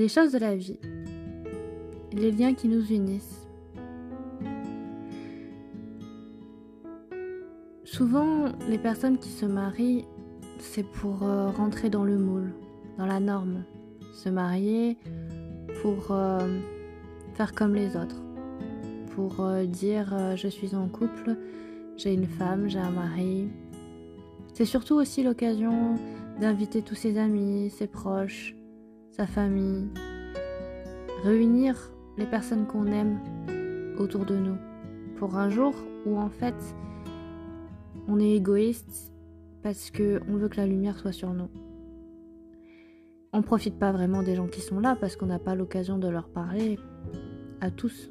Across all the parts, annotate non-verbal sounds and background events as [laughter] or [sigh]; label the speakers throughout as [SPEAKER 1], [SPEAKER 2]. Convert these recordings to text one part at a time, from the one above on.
[SPEAKER 1] les choses de la vie, les liens qui nous unissent. Souvent, les personnes qui se marient, c'est pour euh, rentrer dans le moule, dans la norme. Se marier pour euh, faire comme les autres, pour euh, dire je suis en couple, j'ai une femme, j'ai un mari. C'est surtout aussi l'occasion d'inviter tous ses amis, ses proches, sa famille, réunir les personnes qu'on aime autour de nous pour un jour où en fait on est égoïste parce que on veut que la lumière soit sur nous. On profite pas vraiment des gens qui sont là parce qu'on n'a pas l'occasion de leur parler à tous.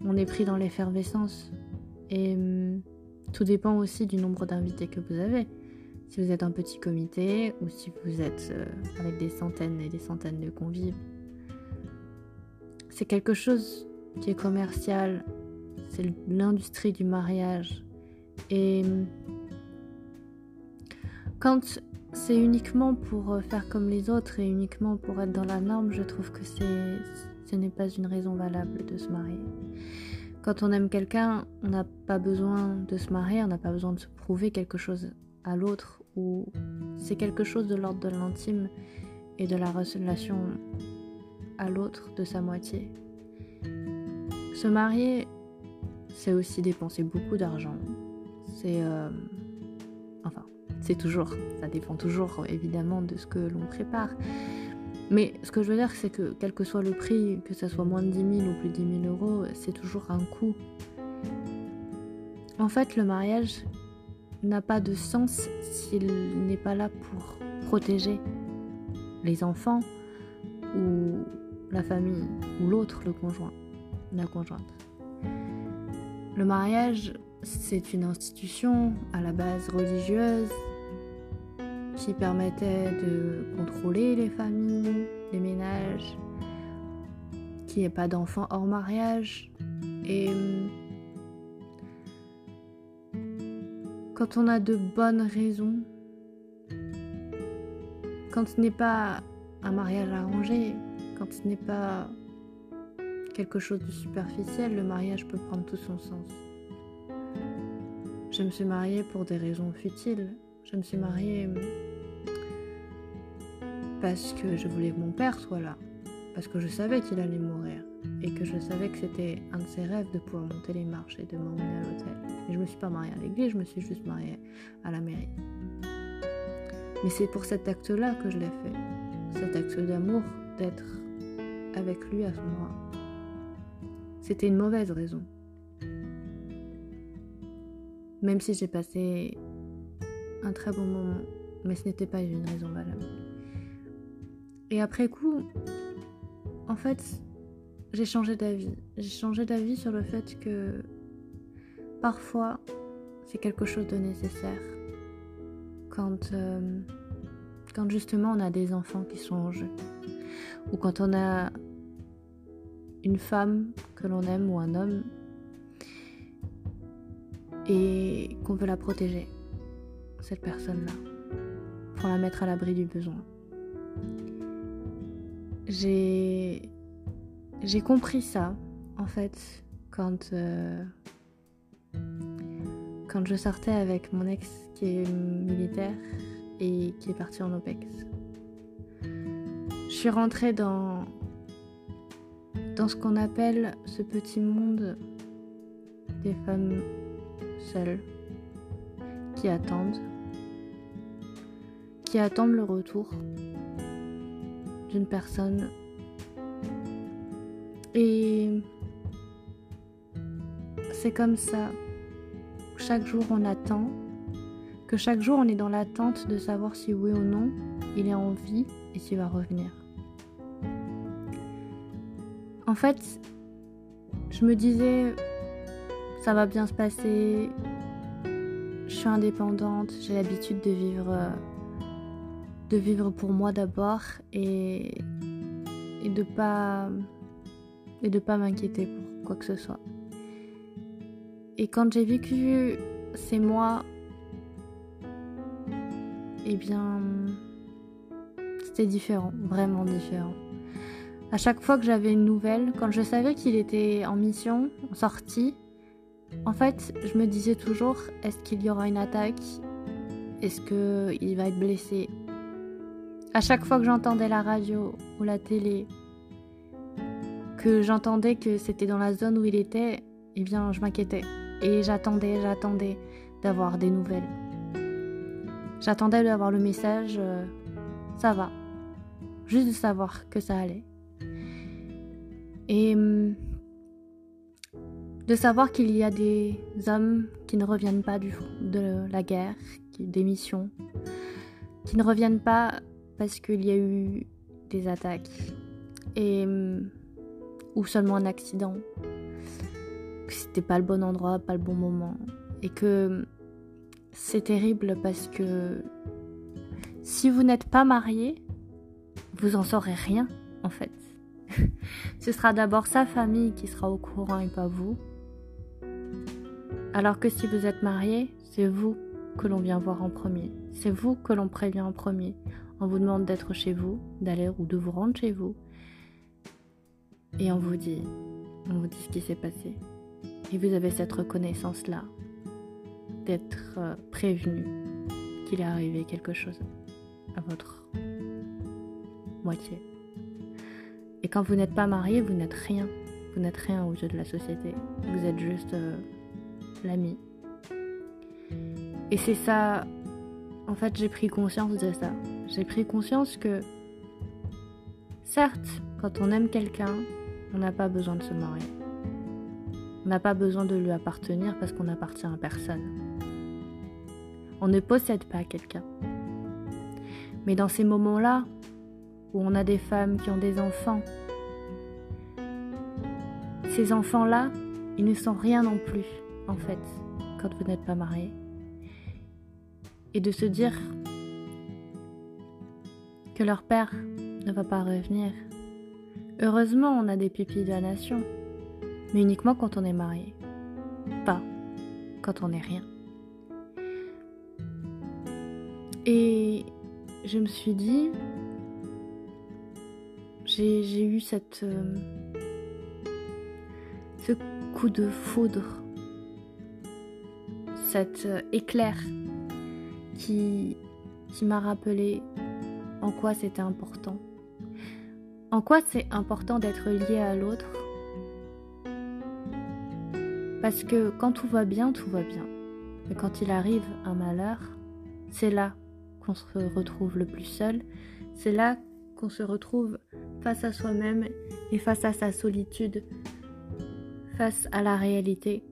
[SPEAKER 1] On est pris dans l'effervescence et hum, tout dépend aussi du nombre d'invités que vous avez. Si vous êtes un petit comité ou si vous êtes euh, avec des centaines et des centaines de convives, c'est quelque chose qui est commercial, c'est l'industrie du mariage. Et quand c'est uniquement pour euh, faire comme les autres et uniquement pour être dans la norme, je trouve que ce n'est pas une raison valable de se marier. Quand on aime quelqu'un, on n'a pas besoin de se marier, on n'a pas besoin de se prouver quelque chose à l'autre, ou c'est quelque chose de l'ordre de l'intime et de la relation à l'autre de sa moitié. Se marier, c'est aussi dépenser beaucoup d'argent. C'est... Euh, enfin, c'est toujours, ça dépend toujours évidemment de ce que l'on prépare. Mais ce que je veux dire, c'est que quel que soit le prix, que ça soit moins de 10 000 ou plus de 10 000 euros, c'est toujours un coût. En fait, le mariage n'a pas de sens s'il n'est pas là pour protéger les enfants ou la famille ou l'autre, le conjoint, la conjointe. Le mariage, c'est une institution à la base religieuse qui permettait de contrôler les familles, les ménages, qu'il n'y ait pas d'enfants hors mariage. Et quand on a de bonnes raisons, quand ce n'est pas un mariage arrangé, quand ce n'est pas quelque chose de superficiel, le mariage peut prendre tout son sens. Je me suis mariée pour des raisons futiles. Je me suis mariée parce que je voulais que mon père soit là, parce que je savais qu'il allait mourir et que je savais que c'était un de ses rêves de pouvoir monter les marches et de m'emmener à l'hôtel. Et je me suis pas mariée à l'église, je me suis juste mariée à la mairie. Mais c'est pour cet acte-là que je l'ai fait, cet acte d'amour, d'être avec lui à ce moment. C'était une mauvaise raison. Même si j'ai passé un très bon moment, mais ce n'était pas une raison valable. Et après coup, en fait, j'ai changé d'avis. J'ai changé d'avis sur le fait que parfois, c'est quelque chose de nécessaire. Quand, euh, quand justement on a des enfants qui sont en jeu. Ou quand on a une femme que l'on aime ou un homme et qu'on veut la protéger, cette personne-là, pour la mettre à l'abri du besoin j'ai j'ai compris ça en fait quand euh, quand je sortais avec mon ex qui est militaire et qui est parti en OPEX. Je suis rentrée dans dans ce qu'on appelle ce petit monde des femmes seules qui attendent qui attendent le retour d'une personne. Et c'est comme ça. Chaque jour on attend, que chaque jour on est dans l'attente de savoir si oui ou non il est en vie et s'il va revenir. En fait, je me disais, ça va bien se passer, je suis indépendante, j'ai l'habitude de vivre euh, de vivre pour moi d'abord et, et de pas et de pas m'inquiéter pour quoi que ce soit. Et quand j'ai vécu ces mois, eh bien, c'était différent, vraiment différent. À chaque fois que j'avais une nouvelle, quand je savais qu'il était en mission, en sortie, en fait, je me disais toujours est-ce qu'il y aura une attaque? Est-ce qu'il va être blessé? À chaque fois que j'entendais la radio ou la télé, que j'entendais que c'était dans la zone où il était, eh bien, je m'inquiétais. Et j'attendais, j'attendais d'avoir des nouvelles. J'attendais d'avoir le message euh, ça va. Juste de savoir que ça allait. Et hum, de savoir qu'il y a des hommes qui ne reviennent pas du, de la guerre, des missions, qui ne reviennent pas parce qu'il y a eu des attaques hum, ou seulement un accident, que c'était pas le bon endroit, pas le bon moment, et que hum, c'est terrible parce que si vous n'êtes pas marié, vous en saurez rien en fait. [laughs] Ce sera d'abord sa famille qui sera au courant et pas vous. Alors que si vous êtes marié, c'est vous que l'on vient voir en premier. C'est vous que l'on prévient en premier. On vous demande d'être chez vous, d'aller ou de vous rendre chez vous. Et on vous dit, on vous dit ce qui s'est passé. Et vous avez cette reconnaissance-là d'être euh, prévenu qu'il est arrivé quelque chose à votre moitié. Et quand vous n'êtes pas marié, vous n'êtes rien. Vous n'êtes rien aux yeux de la société. Vous êtes juste euh, l'ami. Et c'est ça. En fait, j'ai pris conscience de ça. J'ai pris conscience que, certes, quand on aime quelqu'un, on n'a pas besoin de se marier. On n'a pas besoin de lui appartenir parce qu'on n'appartient à personne. On ne possède pas quelqu'un. Mais dans ces moments-là, où on a des femmes qui ont des enfants. Ces enfants-là, ils ne sont rien non plus, en fait, quand vous n'êtes pas marié. Et de se dire que leur père ne va pas revenir. Heureusement, on a des pupilles de la nation, mais uniquement quand on est marié, pas quand on n'est rien. Et je me suis dit, j'ai eu cette, euh, ce coup de foudre, cet euh, éclair qui m'a rappelé en quoi c'était important? En quoi c'est important d'être lié à l'autre? Parce que quand tout va bien, tout va bien. Mais quand il arrive un malheur, c'est là qu'on se retrouve le plus seul. C'est là qu'on se retrouve face à soi-même et face à sa solitude, face à la réalité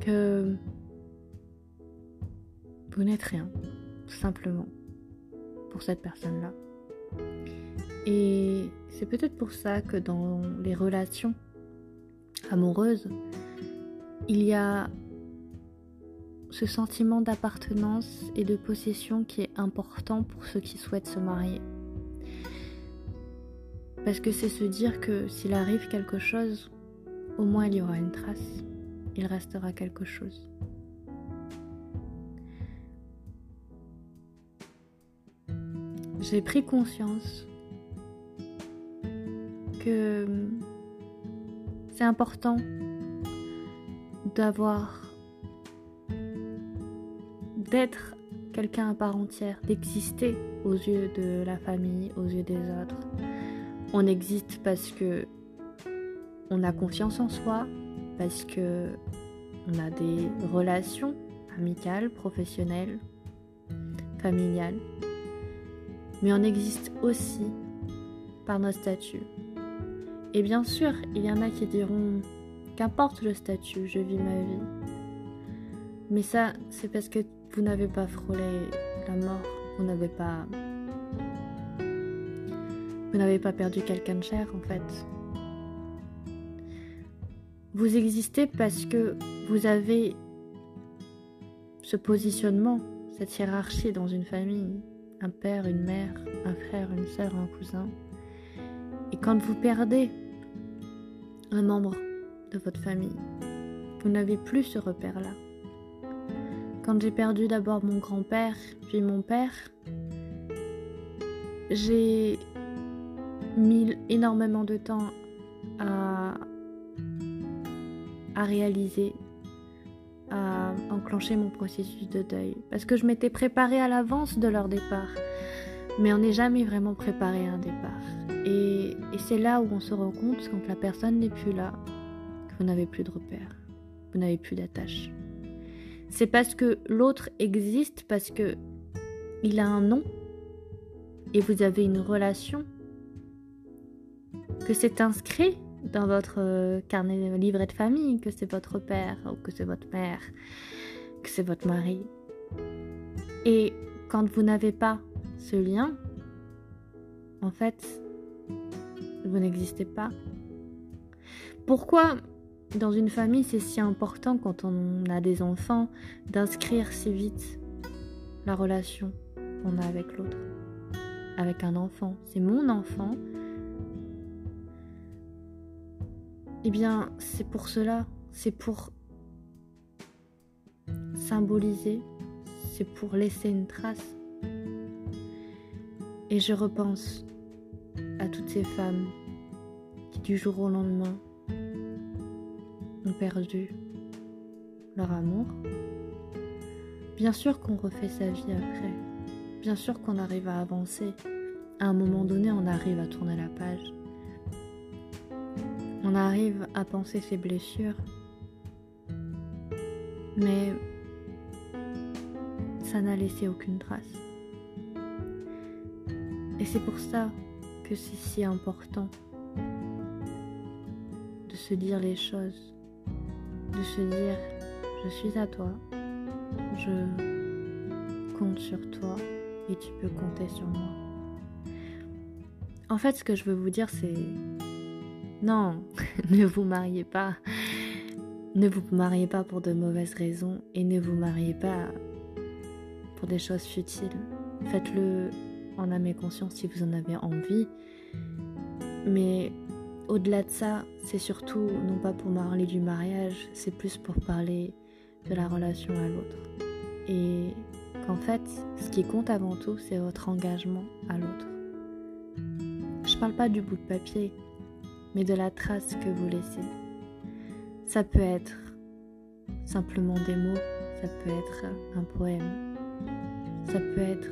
[SPEAKER 1] que vous n'êtes rien, tout simplement, cette personne-là. Et c'est peut-être pour ça que dans les relations amoureuses, il y a ce sentiment d'appartenance et de possession qui est important pour ceux qui souhaitent se marier. Parce que c'est se dire que s'il arrive quelque chose, au moins il y aura une trace, il restera quelque chose. J'ai pris conscience que c'est important d'avoir, d'être quelqu'un à part entière, d'exister aux yeux de la famille, aux yeux des autres, on existe parce que on a confiance en soi, parce que on a des relations amicales, professionnelles, familiales. Mais on existe aussi par notre statut. Et bien sûr, il y en a qui diront qu'importe le statut, je vis ma vie. Mais ça, c'est parce que vous n'avez pas frôlé la mort, vous n'avez pas vous n'avez pas perdu quelqu'un de cher en fait. Vous existez parce que vous avez ce positionnement, cette hiérarchie dans une famille, un père, une mère, un frère, une sœur, un cousin. Et quand vous perdez un membre de votre famille, vous n'avez plus ce repère-là. Quand j'ai perdu d'abord mon grand-père, puis mon père, j'ai mis énormément de temps à, à réaliser, à enclencher mon processus de deuil. Parce que je m'étais préparée à l'avance de leur départ. Mais on n'est jamais vraiment préparé à un départ. Et, c'est là où on se rend compte, quand la personne n'est plus là, que vous n'avez plus de repères, vous n'avez plus d'attache. C'est parce que l'autre existe, parce que il a un nom, et vous avez une relation, que c'est inscrit dans votre euh, carnet livret de famille, que c'est votre père, ou que c'est votre mère, que c'est votre mari. Et quand vous n'avez pas ce lien, en fait, vous n'existez pas. Pourquoi dans une famille c'est si important quand on a des enfants d'inscrire si vite la relation qu'on a avec l'autre, avec un enfant? C'est mon enfant. Eh bien, c'est pour cela, c'est pour symboliser, c'est pour laisser une trace. Et je repense à toutes ces femmes qui du jour au lendemain ont perdu leur amour. Bien sûr qu'on refait sa vie après. Bien sûr qu'on arrive à avancer. À un moment donné, on arrive à tourner la page. On arrive à penser ses blessures. Mais ça n'a laissé aucune trace. Et c'est pour ça que c'est si important de se dire les choses, de se dire je suis à toi, je compte sur toi et tu peux compter sur moi. En fait, ce que je veux vous dire, c'est non, [laughs] ne vous mariez pas. Ne vous mariez pas pour de mauvaises raisons et ne vous mariez pas pour des choses futiles. Faites-le en âme et conscience si vous en avez envie. Mais au-delà de ça, c'est surtout non pas pour parler du mariage, c'est plus pour parler de la relation à l'autre. Et qu'en fait, ce qui compte avant tout, c'est votre engagement à l'autre. Je parle pas du bout de papier, mais de la trace que vous laissez. Ça peut être simplement des mots, ça peut être un poème, ça peut être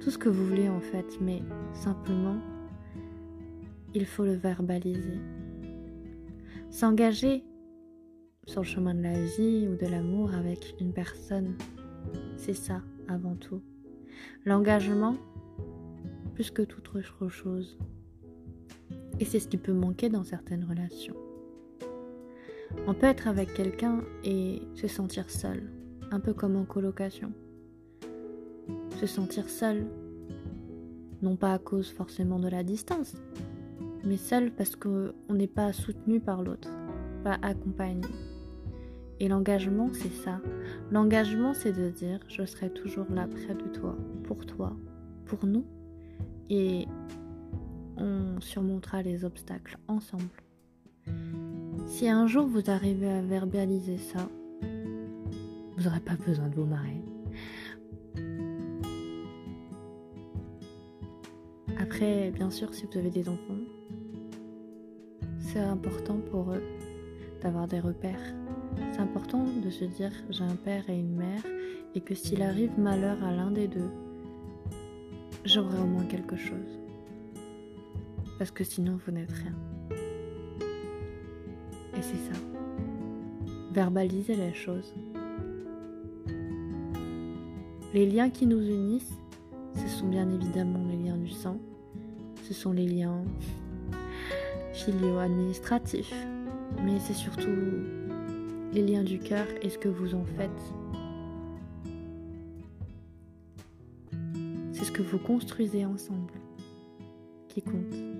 [SPEAKER 1] tout ce que vous voulez en fait, mais simplement, il faut le verbaliser. S'engager sur le chemin de la vie ou de l'amour avec une personne, c'est ça avant tout. L'engagement, plus que toute autre chose. Et c'est ce qui peut manquer dans certaines relations. On peut être avec quelqu'un et se sentir seul, un peu comme en colocation se sentir seul. Non pas à cause forcément de la distance, mais seul parce qu'on n'est pas soutenu par l'autre, pas accompagné. Et l'engagement, c'est ça. L'engagement, c'est de dire je serai toujours là près de toi, pour toi, pour nous. Et on surmontera les obstacles ensemble. Si un jour vous arrivez à verbaliser ça, vous n'aurez pas besoin de vous marier. Après, bien sûr, si vous avez des enfants, c'est important pour eux d'avoir des repères. C'est important de se dire j'ai un père et une mère et que s'il arrive malheur à l'un des deux, j'aurai au moins quelque chose. Parce que sinon, vous n'êtes rien. Et c'est ça. Verbaliser les choses. Les liens qui nous unissent, ce sont bien évidemment les liens du sang, ce sont les liens [laughs] filiaux administratifs, mais c'est surtout les liens du cœur et ce que vous en faites. C'est ce que vous construisez ensemble qui compte.